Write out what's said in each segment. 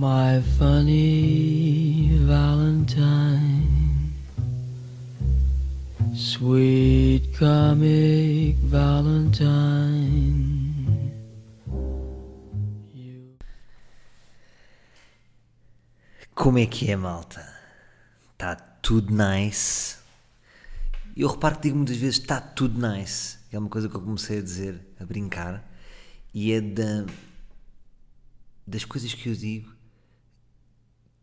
My funny Valentine, sweet comic Valentine. Como é que é, malta? Está tudo nice. Eu reparo que digo muitas vezes está tudo nice. É uma coisa que eu comecei a dizer, a brincar. E é da, das coisas que eu digo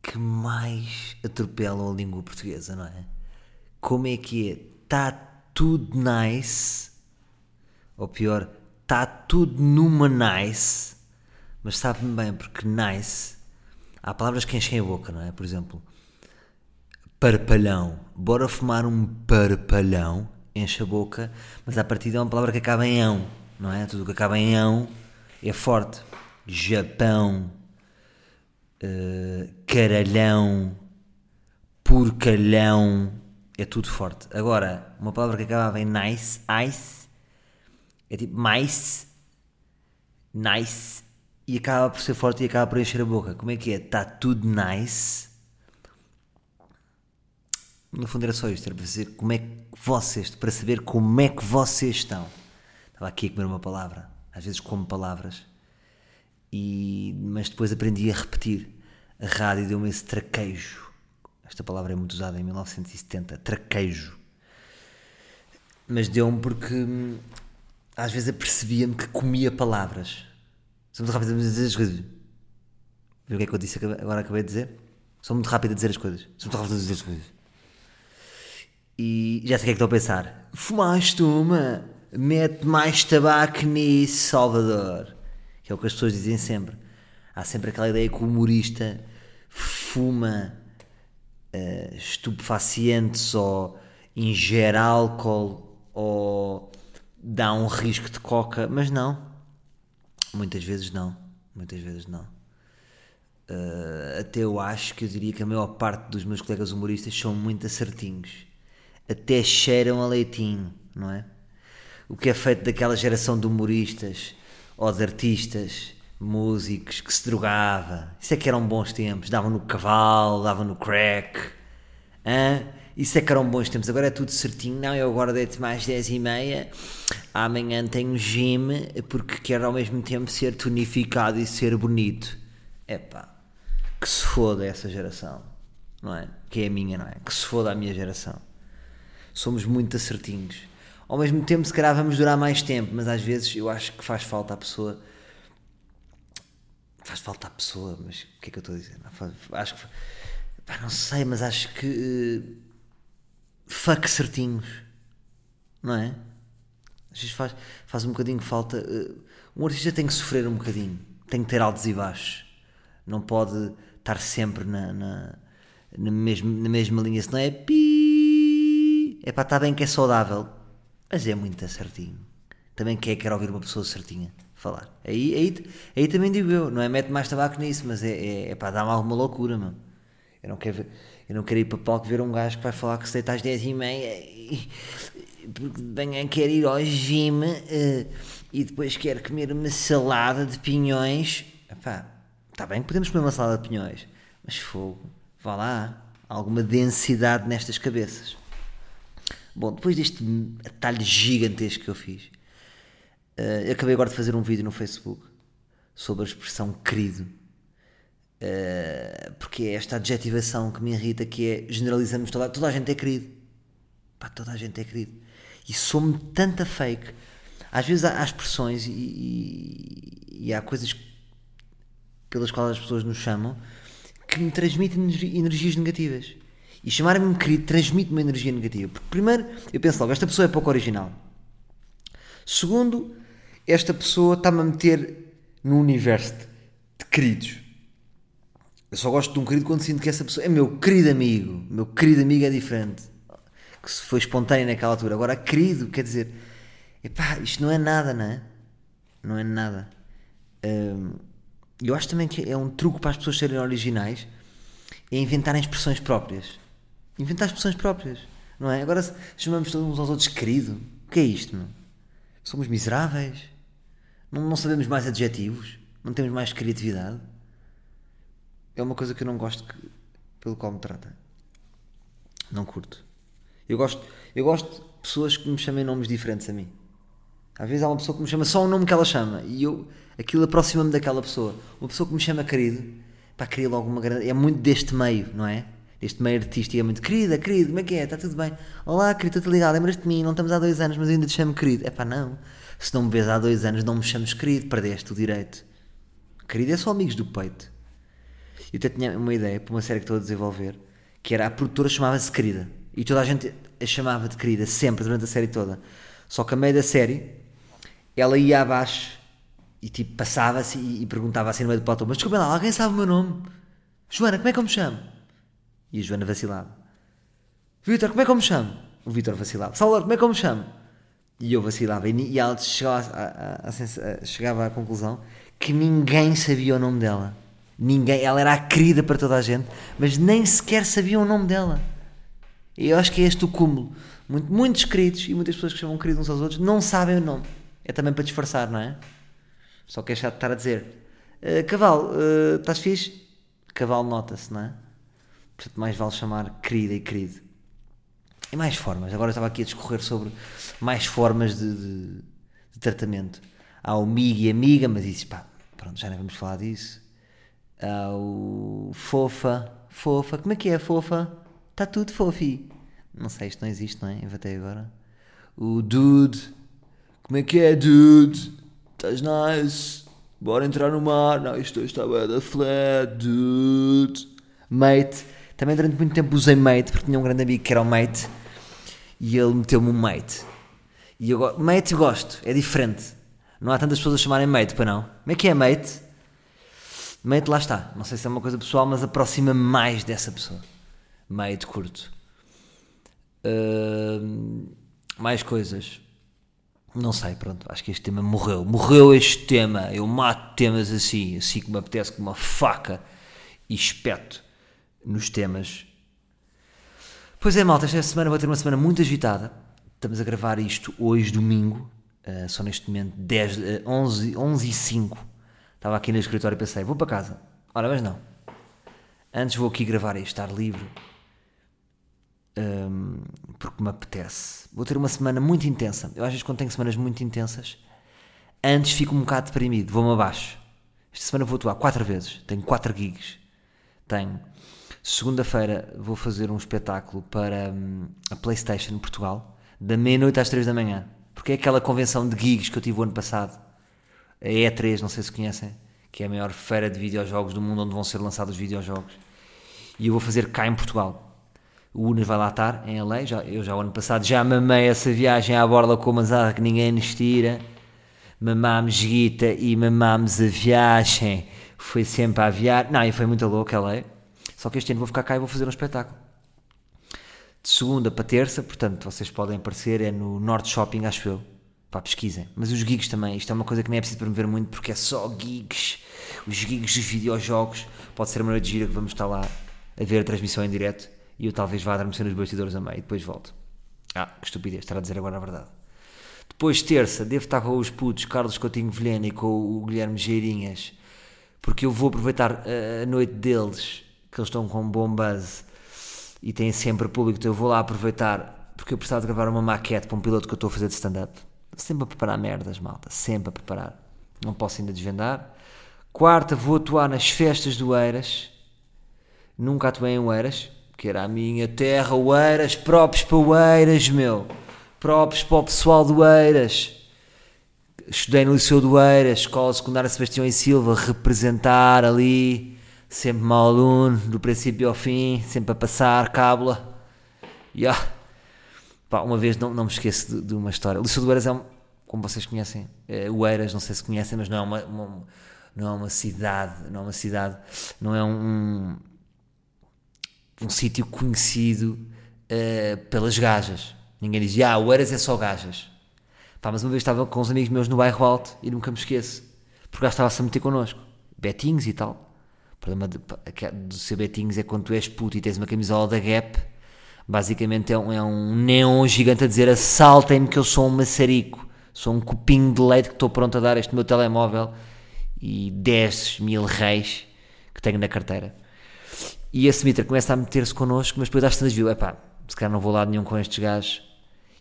que mais atropelam a língua portuguesa, não é? Como é que é? Está tudo nice. Ou pior, está tudo numa nice. Mas sabe-me bem, porque nice. Há palavras que enchem a boca, não é? Por exemplo, parpalhão. Bora fumar um parpalhão. Enche a boca, mas a partir é uma palavra que acaba em ão, não é? Tudo que acaba em ão é forte. Japão, eh, caralhão, porcalhão, é tudo forte. Agora, uma palavra que acabava em nice, ice, é tipo mais, nice, e acaba por ser forte e acaba por encher a boca. Como é que é? Está tudo nice. No fundo era só isto, era para dizer como é que vocês, para saber como é que vocês estão. Estava aqui a comer uma palavra, às vezes como palavras, e, mas depois aprendi a repetir. A rádio deu-me esse traquejo. Esta palavra é muito usada em 1970, traquejo. Mas deu-me porque hum, às vezes apercebia-me que comia palavras. Sou muito rápido a dizer as coisas. Viu o que é que eu disse agora acabei de dizer? Sou muito rápido a dizer as coisas. Sou muito rápido a dizer as coisas. E já sei o que é que estou a pensar. Fumaste uma, mete mais tabaco nisso, Salvador. Que é o que as pessoas dizem sempre. Há sempre aquela ideia que o humorista fuma eh, estupefacientes ou ingere álcool ou dá um risco de coca, mas não. Muitas vezes não. Muitas vezes não. Uh, até eu acho que eu diria que a maior parte dos meus colegas humoristas são muito acertinhos. Até cheiram a leitinho, não é? O que é feito daquela geração de humoristas ou de artistas, músicos que se drogava. Isso é que eram bons tempos. Davam no cavalo, davam no crack. Hã? Isso é que eram bons tempos. Agora é tudo certinho. Não, eu agora deito mais 10 e meia. Amanhã tenho gym porque quero ao mesmo tempo ser tonificado e ser bonito. Epá, que se foda essa geração, não é? Que é a minha, não é? Que se foda a minha geração. Somos muito acertinhos. Ao mesmo tempo, se calhar vamos durar mais tempo, mas às vezes eu acho que faz falta à pessoa. Faz falta à pessoa, mas o que é que eu estou a dizer? Acho que. Pá, não sei, mas acho que. eh, Fuck certinhos. Não é? Às vezes faz, faz um bocadinho falta. eh, Um artista tem que sofrer um bocadinho, tem que ter altos e baixos. Não pode estar sempre na, na, na, mesma, na mesma linha, senão é. É para estar bem que é saudável, mas é muito certinho. Também quem é que quer ouvir uma pessoa certinha falar? Aí, aí, aí também digo eu, não é mete mais tabaco nisso, mas é, é, é para dar-me alguma loucura, mano. Eu não quero, ver- eu não quero ir para palco ver um gajo que vai falar que se deita às 10 e meia e, porque de manhã quer ir ao gym eh, e depois quer comer uma salada de pinhões. Epá, está bem que podemos comer uma salada de pinhões, mas fogo, vá lá, há alguma densidade nestas cabeças. Bom, depois deste atalho gigantesco que eu fiz, eh, eu acabei agora de fazer um vídeo no Facebook sobre a expressão querido. Uh, porque é esta adjetivação que me irrita que é generalizamos toda, toda a gente é querido. Pá, toda a gente é querido. E sou-me tanta fake. Às vezes há, há expressões e, e- e há coisas pelas quais as pessoas nos chamam que me transmitem energi- energias negativas e chamarem-me querido transmite uma energia negativa porque primeiro eu penso logo esta pessoa é pouco original segundo esta pessoa está-me a meter no universo de, de queridos eu só gosto de um querido quando sinto que essa pessoa é meu querido amigo. Meu querido amigo é diferente. Que se foi espontâneo naquela altura. Agora, querido, quer dizer, epá, isto não é nada, não é? Não é nada. Hum, eu acho também que é um truque para as pessoas serem originais é inventarem expressões próprias. Inventar expressões próprias, não é? Agora chamamos todos uns aos outros querido. O que é isto, meu? Somos miseráveis? Não, não sabemos mais adjetivos? Não temos mais criatividade? é uma coisa que eu não gosto que- pelo qual me trata. Não curto. Eu gosto, eu gosto de pessoas que me chamem nomes diferentes a mim. Às vezes há uma pessoa que me chama só o nome que ela chama e eu aquilo aproxima-me daquela pessoa. Uma pessoa que me chama querido, pá, cria logo uma grande. É muito deste meio, não é? Deste meio artístico. É muito querida, querido, como é que é? Está tudo bem? Olá, querido, estou-te ligado, lembras-te de mim? Não estamos há dois anos, mas ainda te chamo querido. É pá, não. Se não me vês há dois anos, não me chames querido, perdeste o direito. Querido é só amigos do peito. Eu até tinha uma ideia para uma série que estou a desenvolver, que era a produtora chamava-se Querida. E toda a gente a chamava de Querida, sempre, durante a série toda. Só que a meio da série, ela ia abaixo e tipo passava-se e, e perguntava assim no meio do platô: Mas desculpa lá, alguém sabe o meu nome? Joana, como é que eu me chamo? E a Joana vacilava: Vitor, como é que eu me chamo? O Vitor vacilava: Salvador, como é que eu me chamo? E eu vacilava. E, e ela chegava, à sens- à- chegava à conclusão que ninguém sabia o nome dela. Ninguém. Ela era a querida para toda a gente, mas nem sequer sabia o nome dela. E eu acho que é este o cúmulo. Muito, muitos queridos e muitas pessoas que chamam queridos uns aos outros não sabem o nome. É também para disfarçar, não é? Só que é chato estar a dizer "Ah, Cavalo, ah, estás fixe? Cavalo nota-se, não é? Portanto, mais vale chamar querida e querido. E mais formas. Agora eu estava aqui a discorrer sobre mais formas de, de- de tratamento. Há o migo e amiga, mas isso, pá, pronto, já nem vamos falar disso. Há o fofa, fofa, como é que é fofa? Está tudo fofi. Não sei, isto não existe, não é? Inventei agora. O dude, como é que é, dude? Estás nice? Bora entrar no mar. Não, isto está bem da flat, dude. Mate. Também durante muito tempo usei mate, porque tinha um grande amigo que era o mate. E ele meteu-me um mate. E eu mate eu gosto, é diferente. Não há tantas pessoas a chamarem mate, para não. Como é que é mate? Mate lá está. Não sei se é uma coisa pessoal, mas aproxima-me mais dessa pessoa. Mate curto. Ahm, mais coisas. Não sei, pronto, acho que este tema morreu. Morreu este tema. Eu mato temas assim, assim que me apetece, com uma faca e espeto nos temas. Pois é, malta, esta semana vou ter uma semana muito agitada. Estamos a gravar isto hoje, domingo. Uh, só neste momento 10, uh, 11, 11 e 5. Estava aqui no escritório e pensei, vou para casa. Ora, mas não. Antes vou aqui gravar isto, estar livre. Um, porque me apetece. Vou ter uma semana muito intensa. Eu às vezes quando tenho semanas muito intensas, antes fico um bocado deprimido, vou-me abaixo. Esta semana vou atuar quatro vezes, tenho quatro gigs. Tenho. Segunda-feira vou fazer um espetáculo para hum, a Playstation Portugal, da meia-noite às três da manhã. Porque é aquela convenção de gigs que eu tive o ano passado, a E3, não sei se conhecem, que é a maior feira de videojogos do mundo onde vão ser lançados videojogos. E eu vou fazer cá em Portugal. O Unas vai lá estar, em LA. Já, eu já o ano passado já mamei essa viagem à borda com uma azada que ninguém nos tira. Mamámos guita e mamámos a viagem. Foi sempre a aviar. Não, e foi muito louco, LA. Só que este ano vou ficar cá e vou fazer um espetáculo. De segunda para terça, portanto, vocês podem aparecer, é no Norte Shopping, acho eu. Pá, pesquisem. Mas os gigs também, isto é uma coisa que nem é preciso promover muito porque é só gigs. Os gigs dos videojogos. Pode ser uma noite de gira que vamos estar lá a ver a transmissão em direto e eu talvez vá adormecer nos bastidores a meio e depois volto. Ah, que estupidez, estar a dizer agora a verdade. Depois, terça, devo estar com os putos Carlos Coutinho Vilhena e com o Guilherme Geirinhas, porque eu vou aproveitar a- a noite deles, que eles estão com um bom buzz e têm sempre público, então eu vou lá aproveitar, porque eu precisava de gravar uma maquete para um piloto que eu estou a fazer de stand-up. Sempre a preparar merdas, malta, sempre a preparar. Não posso ainda desvendar. Quarta, vou atuar nas festas do Eiras. Nunca atuei em Oeiras, que era a minha terra, Oeiras, próprios para Oeiras, meu. Próprios para o pessoal do Oeiras. Estudei no Liceu do Eiras, Escola Secundária Sebastião e Silva, representar ali, sempre mau aluno, do princípio ao fim, sempre a passar, cábula. Yeah. Pá, uma vez não, não me esqueço de, de uma história. Liceu do Eiras é um, como vocês conhecem, é, o Eiras, não sei se conhecem, mas não é uma, uma- não é uma cidade, não é uma cidade, não é um, um sítio conhecido eh, pelas gajas. Ninguém diz, ah, o Eiras é só gajas. Pá, mas uma vez estava com uns amigos meus no bairro alto e nunca me esqueço. Porque gajo estava-se a meter connosco. Betinhos e tal. O problema de, de ser betinhos é quando tu és puto e tens uma camisola da Gap. Basicamente é um, é um neon gigante a dizer assaltem-me que eu sou um maçarico. Sou um copinho de leite que estou pronto a dar este meu telemóvel e 10 mil reis que tenho na carteira. E esse Mitra começa a meter-se connosco, mas depois às tantas viu, epá, se calhar não vou lá nenhum com estes gajos.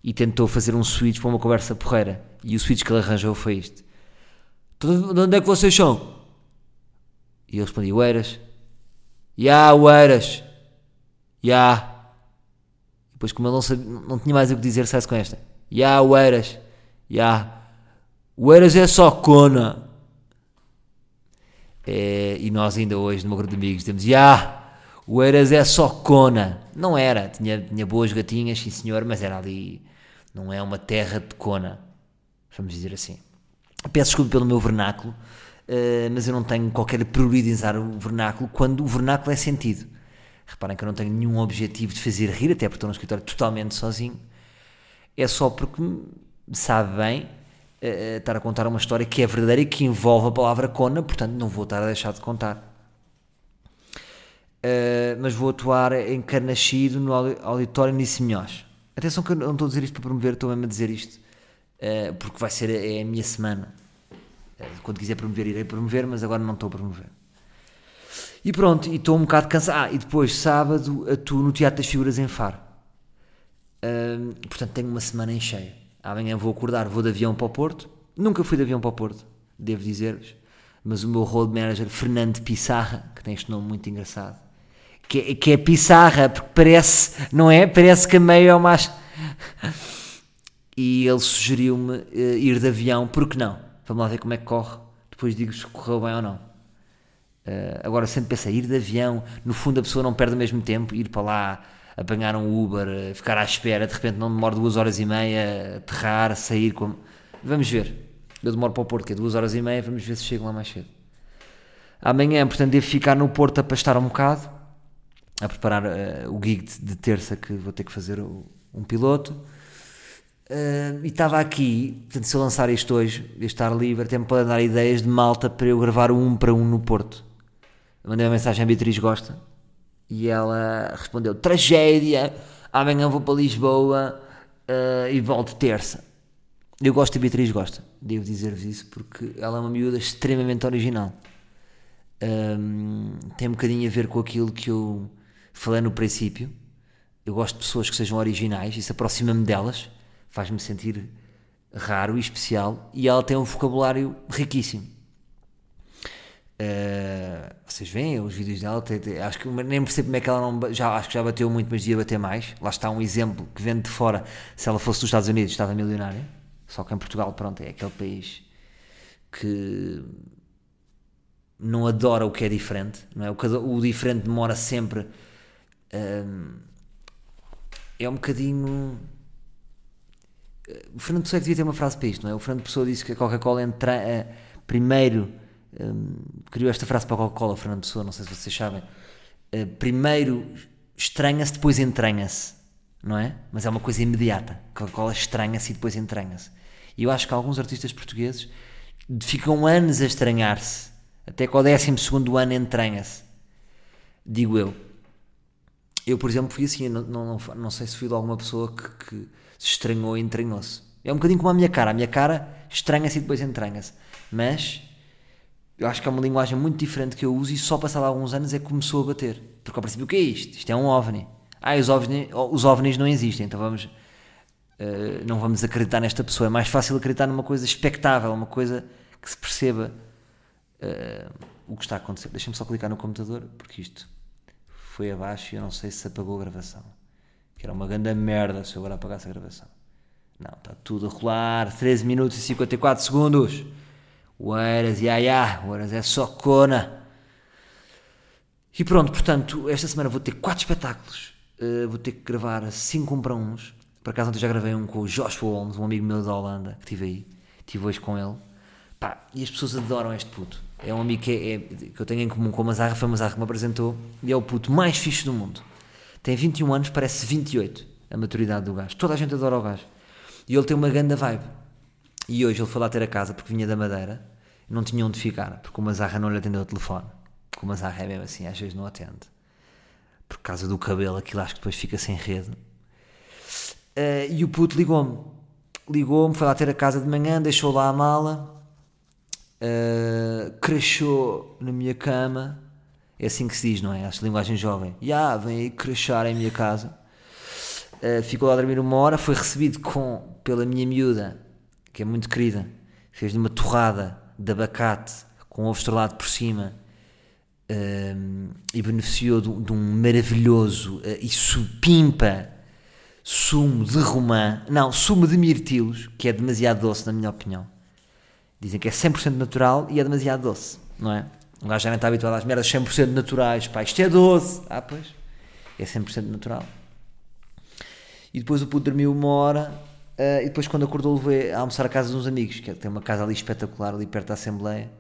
E tentou fazer um switch para uma conversa porreira. E o switch que ele arranjou foi isto. "Então, De onde é que vocês são? E eu respondi, Oeiras. Ya, Oeiras. Ya. Depois, como ele não, sabia, não tinha mais o que dizer, sai-se com esta. Ya, Oeiras. Ya. Oeiras é só cona. É, e nós ainda hoje, meu grupo de amigos, temos, Ya. Oeiras é só cona. Não era. Tinha, tinha boas gatinhas, sim senhor, mas era ali. Não é uma terra de cona. Vamos dizer assim. Peço desculpa pelo meu vernáculo, eh, mas eu não tenho qualquer prioridade o vernáculo quando o vernáculo é sentido. Reparem que eu não tenho nenhum objetivo de fazer rir, até porque estou no escritório totalmente sozinho. É só porque sabe bem eh, estar a contar uma história que é verdadeira e que envolve a palavra cona, portanto não vou estar a deixar de contar. Uh, mas vou atuar encarnascido no audi- auditório Nice Minhoz. Atenção que eu não estou a dizer isto para promover, estou mesmo a dizer isto uh, porque vai ser a, é a minha semana. Uh, quando quiser promover, irei promover, mas agora não estou a promover. E pronto, e estou um bocado cansado. Ah, e depois, sábado, atuo no Teatro das Figuras em Faro. Uh, portanto, tenho uma semana em cheia. Amanhã vou acordar, vou de avião para o Porto. Nunca fui de avião para o Porto, devo dizer-vos. Mas o meu road manager, Fernando Pissarra, que tem este nome muito engraçado, que, é- que é Pissarra, porque parece, não é? Parece que a meio é o mais. E ele sugeriu-me eh, ir de avião, porque não? Vamos lá ver como é que corre, depois digo se correu bem ou não. Eh, agora sempre pensei, ir de avião, no fundo a pessoa não perde o mesmo tempo, ir para lá, apanhar um Uber, eh, ficar à espera, de repente não demora duas horas e meia, aterrar, sair. Vamos ver. Eu demoro para o Porto, que é duas horas e meia, vamos ver se chego lá mais cedo. Amanhã, portanto, devo ficar no Porto a pastar um bocado, a preparar eh, o gig de, de terça que vou ter que fazer o- um piloto. Eh, e estava aqui, portanto, se eu lançar isto hoje, este estar livre, até me pode dar ideias de malta para eu gravar um para um no Porto. Eu mandei uma mensagem à Beatriz Gosta e ela respondeu: Tragédia, amanhã vou para Lisboa eh, e volto terça. Eu gosto da Beatriz Gosta, devo dizer-vos isso, porque ela é uma miúda extremamente original. Hum, tem um bocadinho a ver com aquilo que eu falei no princípio. Eu gosto de pessoas que sejam originais, isso aproxima-me delas, faz-me sentir raro e especial, e ela tem um vocabulário riquíssimo. Uh, vocês veem os vídeos dela, tem- tem- acho que nem percebo como é que ela não já acho que já bateu muito, mas devia bater mais. Lá está um exemplo que vendo de fora. Se ela fosse dos Estados Unidos, estava milionária. Só que em Portugal, pronto, é aquele país que não adora o que é diferente, não é? O, o diferente demora sempre. hum, é um bocadinho. O Fernando Pessoa é devia ter uma frase para isto, não é? O Fernando Pessoa disse que a Coca-Cola entra, eh, primeiro hum, criou esta frase para a Coca-Cola, Fernando Pessoa, não sei se vocês sabem. Eh, primeiro estranha-se, depois entranha-se, não é? Mas é uma coisa imediata. Coca-Cola estranha-se e depois entranha-se. E eu acho que alguns artistas portugueses ficam anos a estranhar-se, até que ao 12 segundo ano entranha-se. Digo eu. Eu, por exemplo, fui assim, não, não, não, sei se fui de alguma pessoa que, que se estranhou e entranhou-se. É um bocadinho como a minha cara. A minha cara estranha-se e depois entranha-se. Mas eu acho que é uma linguagem muito diferente que eu uso e só passado alguns anos é que começou a bater. Porque ao princípio, o que é isto? Isto é um ovni. Ah, os ovnis, os ovnis não existem, então vamos, eh, não vamos acreditar nesta pessoa. É mais fácil acreditar numa coisa expectável, uma coisa que se perceba eh, o que está a acontecer. Deixa-me só clicar no computador, porque isto foi abaixo e eu não sei se apagou a gravação. Que era uma grande merda se eu agora apagasse a gravação. Não, está tudo a rolar. 13 minutos e 54 segundos. O Eiras, ya, ya. O Eiras é só cona. E pronto, portanto, esta semana vou ter 4 espetáculos. Uh, vou ter que gravar 5 um para uns. Por acaso ontem já gravei um com o Joshua Holmes, um amigo meu da Holanda, que estive aí. Estive hoje com ele. Pá, e as pessoas adoram este puto. É um amigo que, é, é- que eu tenho em comum com o Mazarra, foi o Mazarra que me apresentou. E é o puto mais fixe do mundo. Tem 21 anos, parece 28 a maturidade do gajo. Toda a gente adora o gajo. E ele tem uma grande vibe. E hoje ele foi lá ter a casa porque vinha da Madeira. Não tinha onde ficar, porque o Mazarra não lhe atendeu o telefone. Porque o Mazarra é mesmo assim, às vezes não atende. Por causa do cabelo, aquilo acho que depois fica sem rede. Eh, e o puto ligou-me. Ligou-me, foi lá ter a casa de manhã, deixou lá a mala, eh, crashou na minha cama É assim que se diz, não é? Esta linguagem jovem. Ya, yeah, vem aí crachar em minha casa. Uh, ficou lá a dormir uma hora, foi recebido com, pela minha miúda, que é muito querida. Fez-lhe uma torrada de abacate com ovo estrelado por cima uh, e beneficiou de, de um maravilhoso uh, e supimpa sumo de romã, não, sumo de mirtilos, que é demasiado doce, na minha opinião. Dizem que é 100% natural e é demasiado doce, não é? Um gajo já não está habituado às merdas 100% naturais, pá, isto é doce. Ah, pois, é 100% natural. E depois o puto dormiu uma hora uh, e depois quando acordou levou a almoçar a casa de uns amigos, que tem uma casa ali espetacular, ali perto da Assembleia.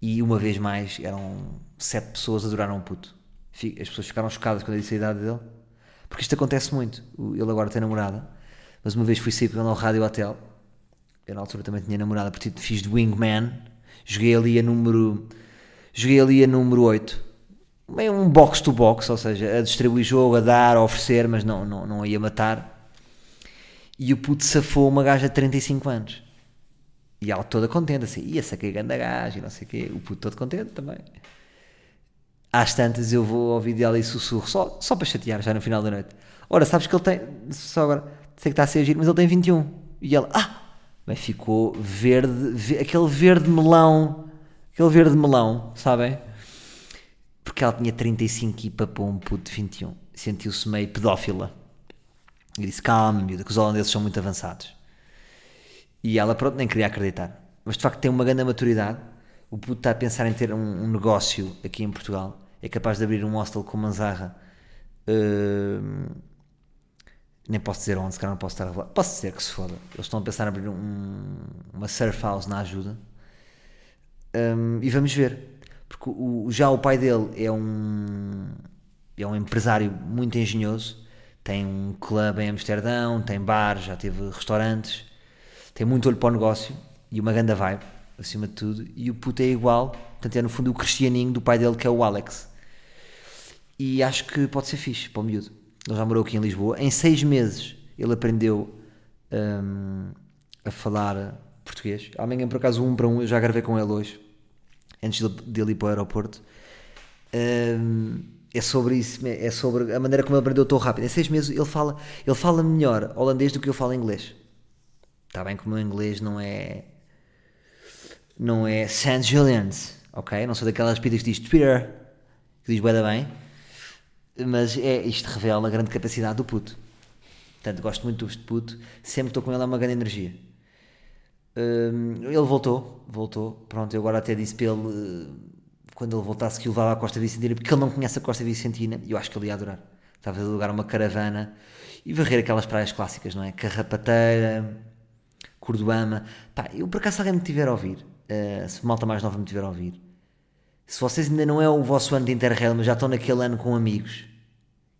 E uma vez mais eram sete pessoas adoraram o puto. As pessoas ficaram chocadas quando eu disse a idade dele porque isto acontece muito. Ele agora tem namorada, mas uma vez fui sair ele ao Rádio Hotel. Eu na altura também tinha namorada, porque fiz de Wingman. Joguei ali a número. Joguei ali a número 8. Meio um box to box, ou seja, a distribuir jogo, a dar, a oferecer, mas não, não, não ia matar. E o puto safou uma gaja de 35 anos. E ela toda contente, assim, ia sacar grande gaja e não sei o quê. O puto todo contente também às tantas eu vou ouvir dela e sussurro, só, só para chatear já no final da noite. Ora, sabes que ele tem, só agora, sei que está a ser giro, mas ele tem 21. E ela, ah, mas ficou verde, aquele verde melão, aquele verde melão, sabem? Porque ela tinha 35 e papou um puto de 21. Sentiu-se meio pedófila. E disse, calma, miúda, que os holandeses são muito avançados. E ela, pronto, nem queria acreditar. Mas de facto tem uma grande maturidade. O puto está a pensar em ter um, um negócio aqui em Portugal é capaz de abrir um hostel com manzarra. Uh, nem posso dizer onde, se calhar não posso estar a revelar. Posso dizer que se foda. Eles estão a pensar em abrir um, uma surf house na ajuda. Um, e vamos ver. Porque o, já o pai dele é um, é um empresário muito engenhoso. Tem um clube em Amsterdão, tem bar, já teve restaurantes. Tem muito olho para o negócio e uma grande vibe, acima de tudo. E o puto é igual. Portanto, é no fundo o cristianinho do pai dele, que é o Alex e acho que pode ser fixe para o miúdo. Ele já morou aqui em Lisboa. Em seis meses ele aprendeu um, a falar português. Amanhã, por acaso, um para um, eu já gravei com ele hoje, antes dele ir para o aeroporto. Um, é sobre isso, é sobre a maneira como ele aprendeu tão rápido. Em seis meses ele fala, ele fala melhor holandês do que eu falo inglês. Está bem que o meu inglês não é. Não é St. Julian's, ok? Não sou daquelas pitas que diz Twitter, que diz bem bem mas é, isto revela a grande capacidade do puto. Portanto, gosto muito do puto, sempre estou com ele é uma grande energia. Um, ele voltou, voltou, pronto, eu agora até disse para ele, quando ele voltasse, que o levava à Costa Vicentina, porque ele não conhece a Costa Vicentina, e eu acho que ele ia adorar. Estava a alugar uma caravana e varrer aquelas praias clássicas, não é? Carrapateira, Cordoama. Pá, eu por acaso, se alguém me tiver a ouvir, uh, se malta mais nova me tiver a ouvir, se vocês ainda não é o vosso ano de Interrail, mas já estão naquele ano com amigos,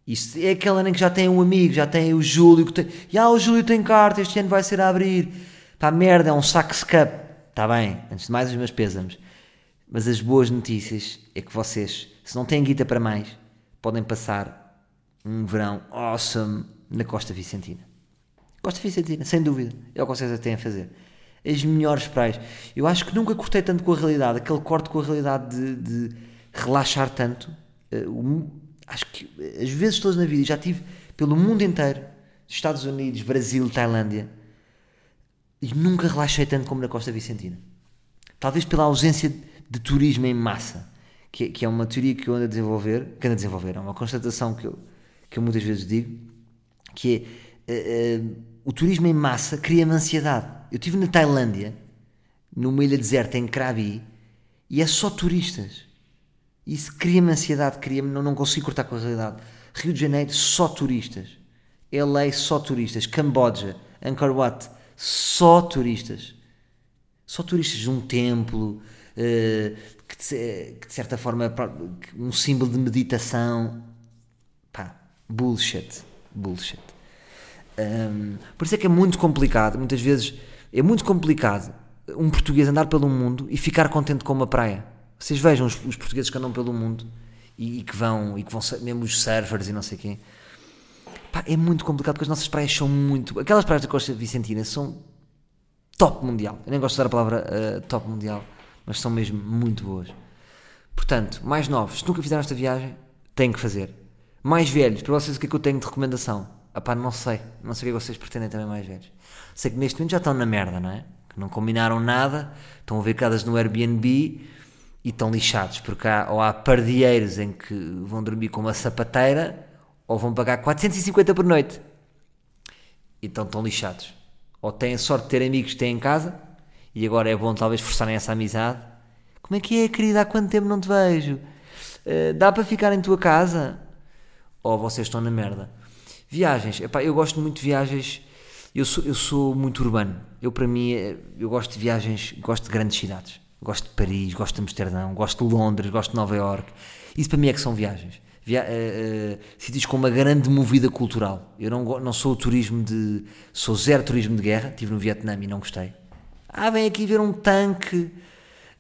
isto é aquele ano em que já têm um amigo, já têm o Júlio, que tem, ah, o Júlio tem carta, este ano vai ser a abrir. Pá, merda, é um saco cup. Está bem, antes de mais os meus pésamos. Mas as boas notícias é que vocês, se não têm guita para mais, podem passar um verão awesome na Costa Vicentina. Costa Vicentina, sem dúvida, é o que vocês têm a fazer as melhores praias. Eu acho que nunca cortei tanto com a realidade, aquele corte com a realidade de, de relaxar tanto. Uh, acho que as vezes todas na vida já tive pelo mundo inteiro, Estados Unidos, Brasil, Tailândia, e nunca relaxei tanto como na Costa Vicentina. Talvez pela ausência de, de turismo em massa, que, que, é uma teoria que eu ando a desenvolver, que ando a desenvolver, é uma constatação que eu, que eu muitas vezes digo, que é uh, uh, o turismo em massa cria-me ansiedade eu estive na Tailândia, numa ilha deserta em Krabi, e é só turistas. Isso cria-me ansiedade, cria-me, não, não consigo cortar com a realidade. Rio de Janeiro, só turistas. LA, só turistas. Camboja, Angkor Wat, só turistas. Só turistas de um templo, uh, que, de, que, de, certa forma um símbolo de meditação. Pá, bullshit. Bullshit. Um, por isso é que é muito complicado, muitas vezes é muito complicado um português andar pelo mundo e ficar contente com uma praia. Vocês vejam os, os portugueses que andam pelo mundo e, e, que vão, e que vão, mesmo os surfers e não sei quem. Pá, é muito complicado porque as nossas praias são muito. Aquelas praias da Costa Vicentina são top mundial. Eu nem gosto de usar a palavra uh, top mundial, mas são mesmo muito boas. Portanto, mais novos, se nunca fizeram esta viagem, têm que fazer. Mais velhos, para vocês o que é que eu tenho de recomendação? Epá, não sei. Não sei o que é vocês pretendem também mais velhos. Sei que neste momento já estão na merda, não é? Que não combinaram nada, estão a ver no Airbnb e estão lixados, porque há, ou há pardieiros em que vão dormir com uma sapateira ou vão pagar 450 por noite. Então estão lixados. Ou têm sorte de ter amigos que têm em casa e agora é bom talvez forçarem essa amizade. Como é que é, querida? Há quanto tempo não te vejo? Uh, dá para ficar em tua casa? Ou vocês estão na merda? Viagens. Epá, eu gosto muito de viagens. Eu sou, eu sou muito urbano. Eu, para mim, é, eu gosto de viagens, gosto de grandes cidades. Gosto de Paris, gosto de Amsterdão, gosto de Londres, gosto de Nova York. Isso para mim é que são viagens. Via, uh, uh, sítios com uma grande movida cultural. Eu não, não sou turismo de. Sou zero turismo de guerra. Estive no Vietnã e não gostei. Ah, vem aqui ver um tanque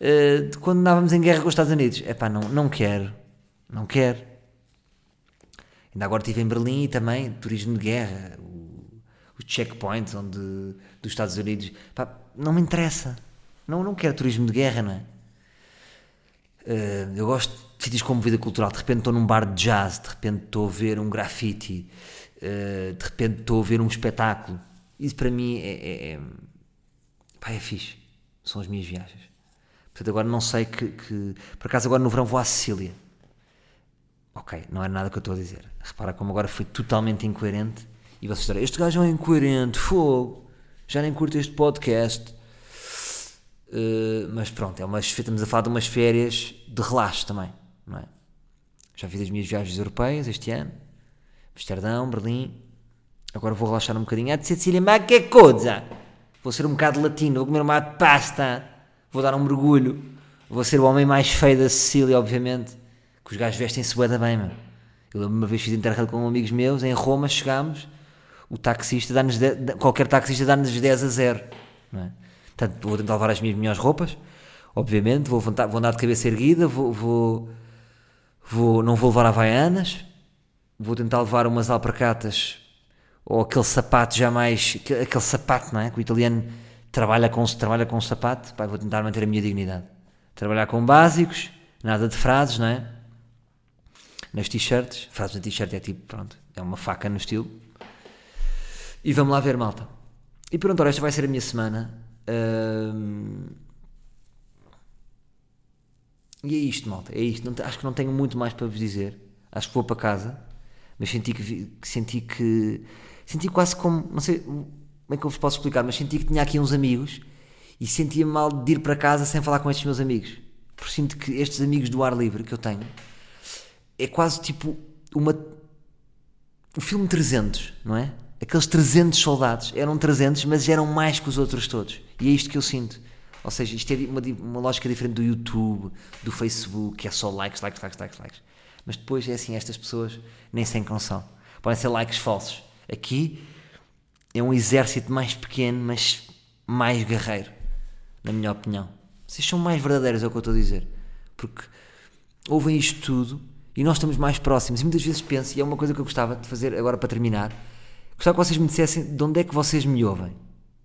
uh, de quando andávamos em guerra com os Estados Unidos. É pá, não, não quero. Não quero. Ainda agora estive em Berlim e também turismo de guerra. Os checkpoints onde, dos Estados Unidos. Pá, não me interessa. Não, não quero turismo de guerra, não é? Uh, eu gosto de sítios com vida cultural. De repente estou num bar de jazz, de repente estou a ver um graffiti, uh, de repente estou a ver um espetáculo. Isso para mim é, é, é, pá, é fixe. São as minhas viagens. Portanto, agora não sei que, que. Por acaso, agora no verão vou à Sicília. Ok, não é nada que eu estou a dizer. Repara como agora fui totalmente incoerente. E vocês disseram: Este gajo é um incoerente, fogo, já nem curto este podcast. Uh, mas pronto, é umas, estamos a falar de umas férias de relaxo também, não é? Já fiz as minhas viagens europeias este ano, Amsterdão, Berlim. Agora vou relaxar um bocadinho. Ah, de Sicília, mas que coisa! Vou ser um bocado latino, vou comer uma pasta, vou dar um mergulho. Vou ser o homem mais feio da Sicília, obviamente. Que os gajos vestem-se bué bem, meu. Eu lembro uma vez fiz interrail com amigos meus, em Roma chegámos, o taxista dá-nos, qualquer taxista dá-nos 10 a 0, não é? Portanto, vou tentar levar as minhas melhores roupas, obviamente, vou, vou andar de cabeça erguida, vou, vou, vou, não vou levar havaianas, vou tentar levar umas alparcatas ou aquele sapato jamais, aquele sapato, não é? Que o italiano trabalha com, trabalha com sapato, pá, vou tentar manter a minha dignidade. Trabalhar com básicos, nada de frases, não é? Nas t-shirts, frases na t-shirt é tipo, pronto, é uma faca no estilo. E vamos lá ver, malta. E pronto, ora, esta vai ser a minha semana e é isto, malta. É isto. Não, acho que não tenho muito mais para vos dizer. Acho que vou para casa. Mas senti que, senti que. Senti quase como. Não sei como é que eu vos posso explicar, mas senti que tinha aqui uns amigos e sentia mal de ir para casa sem falar com estes meus amigos. Porque sinto que estes amigos do ar livre que eu tenho é quase tipo uma. O filme 300, não é? aqueles 300 soldados eram 300, mas eram mais que os outros todos. E é isto que eu sinto. Ou seja, isto é uma, uma lógica diferente do YouTube, do Facebook, que é só likes, likes, likes, likes, likes. Mas depois é assim, estas pessoas nem sem são. Podem ser likes falsos. Aqui é um exército mais pequeno, mas mais guerreiro, na minha opinião. Vocês são mais verdadeiros, é o que eu estou a dizer. Porque ouvem isto tudo e nós estamos mais próximos. E muitas vezes penso, e é uma coisa que eu gostava de fazer agora para terminar, Gostava que vocês me dissessem de onde é que vocês me ouvem.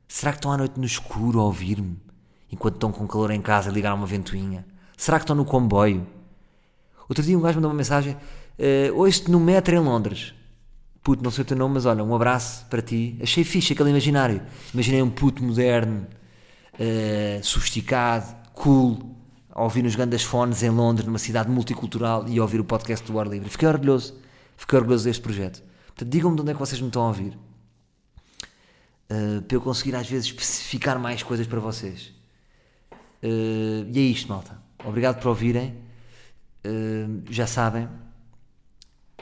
Será que estão à noite no escuro a ouvir-me? Enquanto estão com calor em casa a ligar uma ventoinha? Será que estão no comboio? Outro dia um gajo mandou uma mensagem: uh, Ouço-te no metro em Londres. Puto, não sei o teu nome, mas olha, um abraço para ti. Achei fixe aquele imaginário. Imaginei um puto moderno, uh, sofisticado, cool, a ouvir nos grandes fones em Londres, numa cidade multicultural e a ouvir o podcast do Ar Livre. Fiquei orgulhoso. Fiquei orgulhoso deste projeto. Portanto, digam-me de onde é que vocês me estão a ouvir. Uh, para eu conseguir às vezes especificar mais coisas para vocês. Uh, e é isto, malta. Obrigado por ouvirem. Uh, já sabem.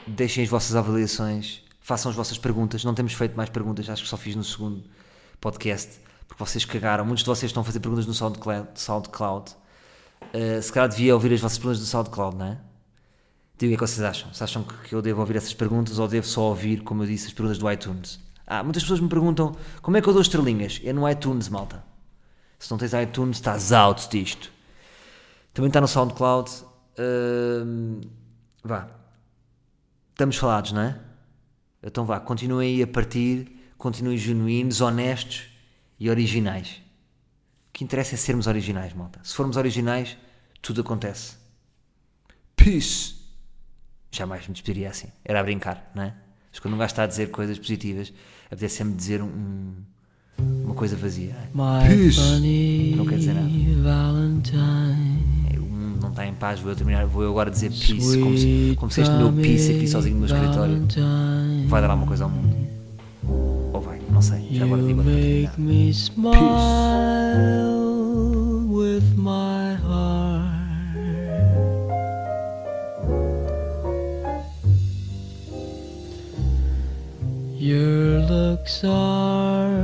Deixem as vossas avaliações. Façam as vossas perguntas. Não temos feito mais perguntas, acho que só fiz no segundo podcast. Porque vocês cagaram. Muitos de vocês estão a fazer perguntas no SoundCloud. SoundCloud. Se calhar devia ouvir as vossas perguntas no SoundCloud, não é? Digo o que que vocês acham. Se acham que eu devo ouvir essas perguntas ou devo só ouvir, como eu disse, as perguntas do iTunes? Ah, muitas pessoas me perguntam como é que eu dou estrelinhas? É no iTunes, malta. Se não tens iTunes, estás out disto. Também está no SoundCloud. Uh, vá. Estamos falados, não é? Então vá, continuem aí a partir, continuem genuínos, honestos e originais. O que interessa é sermos originais, malta. Se formos originais, tudo acontece. peace. Jamais me despediria assim. Era a brincar, não é? Mas quando um gajo está a dizer coisas positivas, apetece sempre dizer um, uma coisa vazia. My Peace. Não quer dizer nada. Valentine. É, O mundo não está em paz, vou eu terminar, vou eu agora dizer peace, como se, como se este meu peace aqui sozinho no meu escritório vai dar alguma coisa ao mundo. Ou vai, não sei. Já agora You digo para make terminar. me smile with my heart. Your looks are